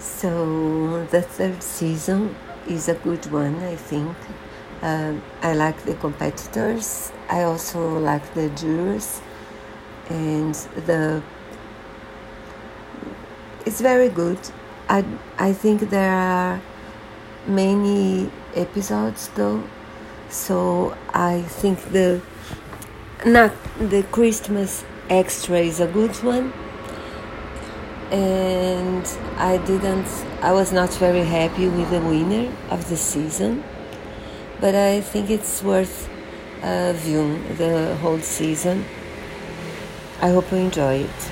So the third season is a good one, I think. Um, I like the competitors. I also like the jurors, and the it's very good. I I think there are many episodes though, so I think the not the Christmas extra is a good one I didn't I was not very happy with the winner of the season but I think it's worth uh, viewing the whole season. I hope you enjoy it